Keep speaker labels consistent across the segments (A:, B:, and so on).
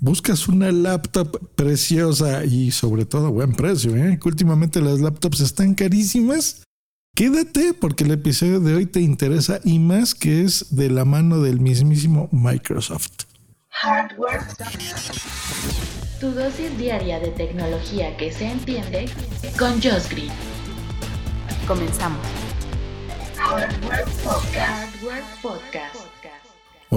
A: Buscas una laptop preciosa y sobre todo buen precio, ¿eh? Que últimamente las laptops están carísimas. Quédate porque el episodio de hoy te interesa y más que es de la mano del mismísimo Microsoft.
B: Hardware. Tu dosis diaria de tecnología que se entiende con Josh.
C: Comenzamos.
B: Hardware Podcast.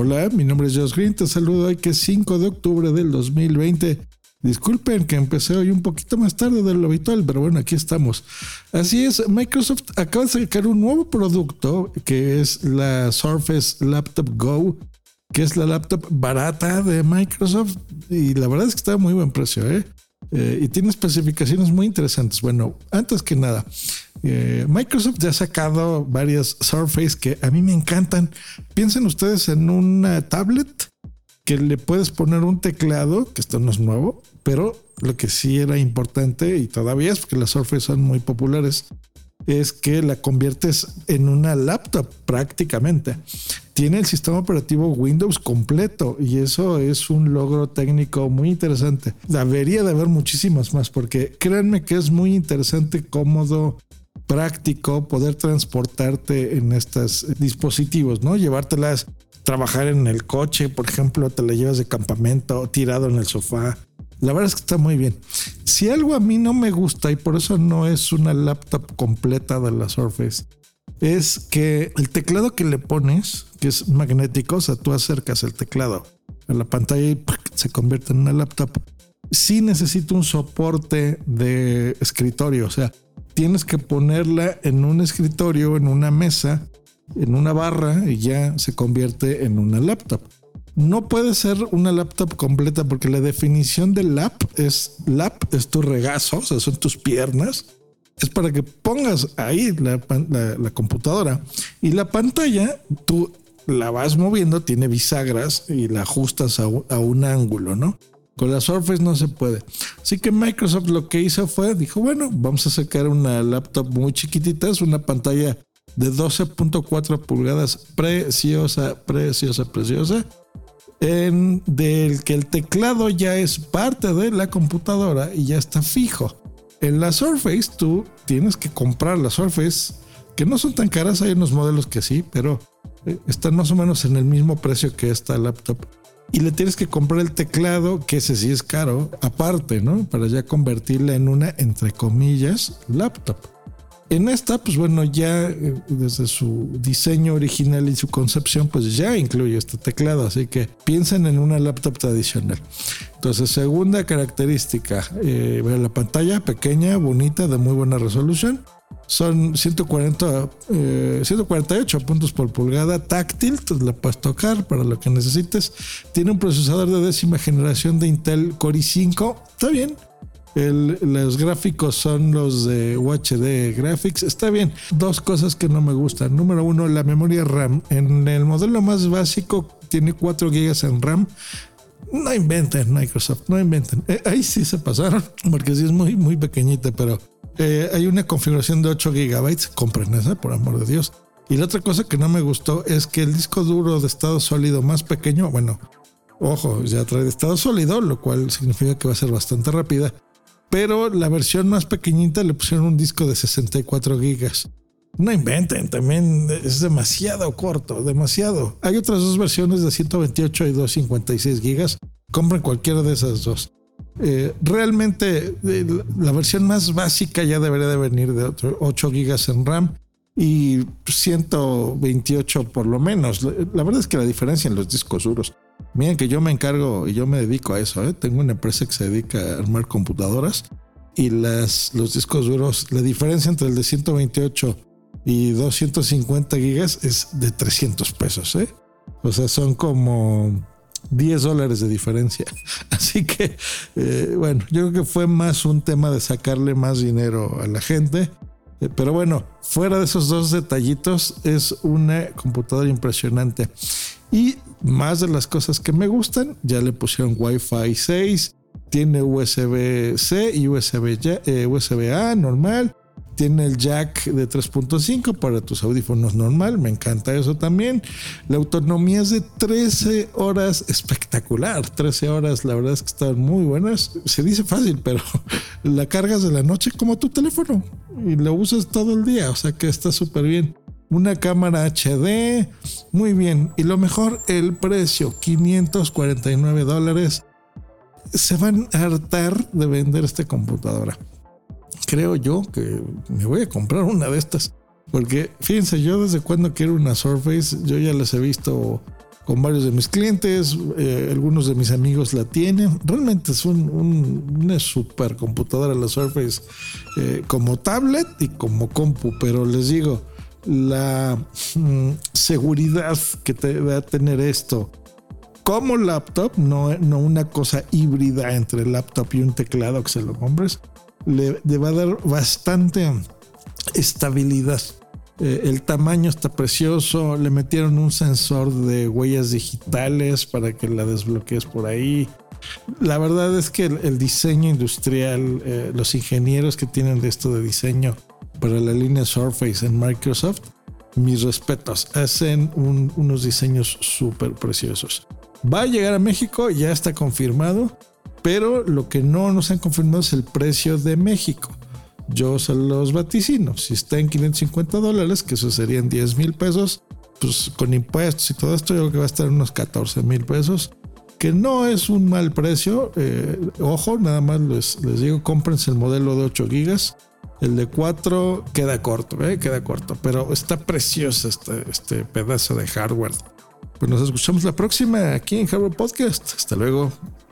A: Hola, mi nombre es Josh Green, te saludo hoy que es 5 de octubre del 2020. Disculpen que empecé hoy un poquito más tarde de lo habitual, pero bueno, aquí estamos. Así es, Microsoft acaba de sacar un nuevo producto que es la Surface Laptop Go, que es la laptop barata de Microsoft y la verdad es que está a muy buen precio, ¿eh? Eh, y tiene especificaciones muy interesantes. Bueno, antes que nada, eh, Microsoft ya ha sacado varias Surface que a mí me encantan. Piensen ustedes en una tablet que le puedes poner un teclado, que esto no es nuevo, pero lo que sí era importante y todavía es porque las Surface son muy populares, es que la conviertes en una laptop prácticamente. Tiene el sistema operativo Windows completo y eso es un logro técnico muy interesante. Debería de haber muchísimas más porque créanme que es muy interesante, cómodo, práctico poder transportarte en estos dispositivos, ¿no? Llevártelas, trabajar en el coche, por ejemplo, te la llevas de campamento, tirado en el sofá. La verdad es que está muy bien. Si algo a mí no me gusta y por eso no es una laptop completa de la Surface, es que el teclado que le pones, que es magnético, o sea, tú acercas el teclado a la pantalla y se convierte en una laptop. Sí necesita un soporte de escritorio, o sea, tienes que ponerla en un escritorio, en una mesa, en una barra y ya se convierte en una laptop. No puede ser una laptop completa porque la definición de lap es lap, es tu regazo, o sea, son tus piernas. Es para que pongas ahí la, computadora y la pantalla, tú la vas moviendo, tiene bisagras y la ajustas a un ángulo, ¿no? Con la Surface no se puede. Así que Microsoft lo que hizo fue, dijo, bueno, vamos a sacar una laptop muy chiquitita, es una pantalla de 12.4 pulgadas, preciosa, preciosa, preciosa, en del que el teclado ya es parte de la computadora y ya está fijo. En la Surface tú tienes que comprar la Surface, que no son tan caras, hay unos modelos que sí, pero eh, están más o menos en el mismo precio que esta laptop. Y le tienes que comprar el teclado, que ese sí es caro, aparte, ¿no? Para ya convertirla en una, entre comillas, laptop. En esta, pues bueno, ya eh, desde su diseño original y su concepción, pues ya incluye este teclado, así que piensen en una laptop tradicional. Entonces, segunda característica, eh, la pantalla pequeña, bonita, de muy buena resolución. Son 140, eh, 148 puntos por pulgada táctil, entonces la puedes tocar para lo que necesites. Tiene un procesador de décima generación de Intel Core i5, está bien. Los gráficos son los de UHD Graphics. Está bien. Dos cosas que no me gustan. Número uno, la memoria RAM. En el modelo más básico tiene 4 GB en RAM. No inventen Microsoft, no inventen. Eh, ahí sí se pasaron, porque sí es muy, muy pequeñita, pero eh, hay una configuración de 8 GB. Compren esa, por amor de Dios. Y la otra cosa que no me gustó es que el disco duro de estado sólido más pequeño, bueno, ojo, ya trae de estado sólido, lo cual significa que va a ser bastante rápida pero la versión más pequeñita le pusieron un disco de 64 gigas. No inventen, también es demasiado corto, demasiado. Hay otras dos versiones de 128 y 256 gigas. Compren cualquiera de esas dos. Eh, realmente eh, la versión más básica ya debería de venir de 8 gigas en RAM y 128 por lo menos. La verdad es que la diferencia en los discos duros Miren que yo me encargo y yo me dedico a eso. ¿eh? Tengo una empresa que se dedica a armar computadoras y las, los discos duros, la diferencia entre el de 128 y 250 gigas es de 300 pesos. O sea, son como 10 dólares de diferencia. Así que, eh, bueno, yo creo que fue más un tema de sacarle más dinero a la gente. Eh, pero bueno, fuera de esos dos detallitos, es una computadora impresionante. Y más de las cosas que me gustan, ya le pusieron Wi-Fi 6, tiene USB-C y USB-A USB normal tiene el jack de 3.5 para tus audífonos normal, me encanta eso también. La autonomía es de 13 horas, espectacular. 13 horas, la verdad es que están muy buenas. Se dice fácil, pero la cargas de la noche como tu teléfono y lo usas todo el día, o sea que está súper bien. Una cámara HD, muy bien. Y lo mejor, el precio, 549 dólares. Se van a hartar de vender esta computadora creo yo que me voy a comprar una de estas. Porque fíjense, yo desde cuando quiero una Surface, yo ya las he visto con varios de mis clientes, eh, algunos de mis amigos la tienen. Realmente es una super computadora la Surface eh, como tablet y como compu, pero les digo, la mm, seguridad que te va a tener esto como laptop, no, no una cosa híbrida entre laptop y un teclado que se lo compres, le, va a dar bastante estabilidad. Eh, el tamaño está precioso. Le metieron un sensor de huellas digitales para que la desbloquees por ahí. La verdad es que el, diseño industrial, eh, los ingenieros que tienen de esto de diseño para la línea Surface en Microsoft, mis respetos, hacen unos diseños súper preciosos. Va a llegar a México, ya está confirmado pero lo que no nos han confirmado es el precio de México. Yo se los vaticino. Si está en 550 dólares, que eso serían 10 mil pesos, pues con impuestos y todo esto, yo creo que va a estar en unos 14 mil pesos, que no es un mal precio. Eh, ojo, nada más les, digo, cómprense el modelo de 8 gigas. El de 4 queda corto, ¿eh? queda corto, pero está precioso este, este pedazo de hardware. Pues nos escuchamos la próxima aquí en Hardware Podcast. Hasta luego.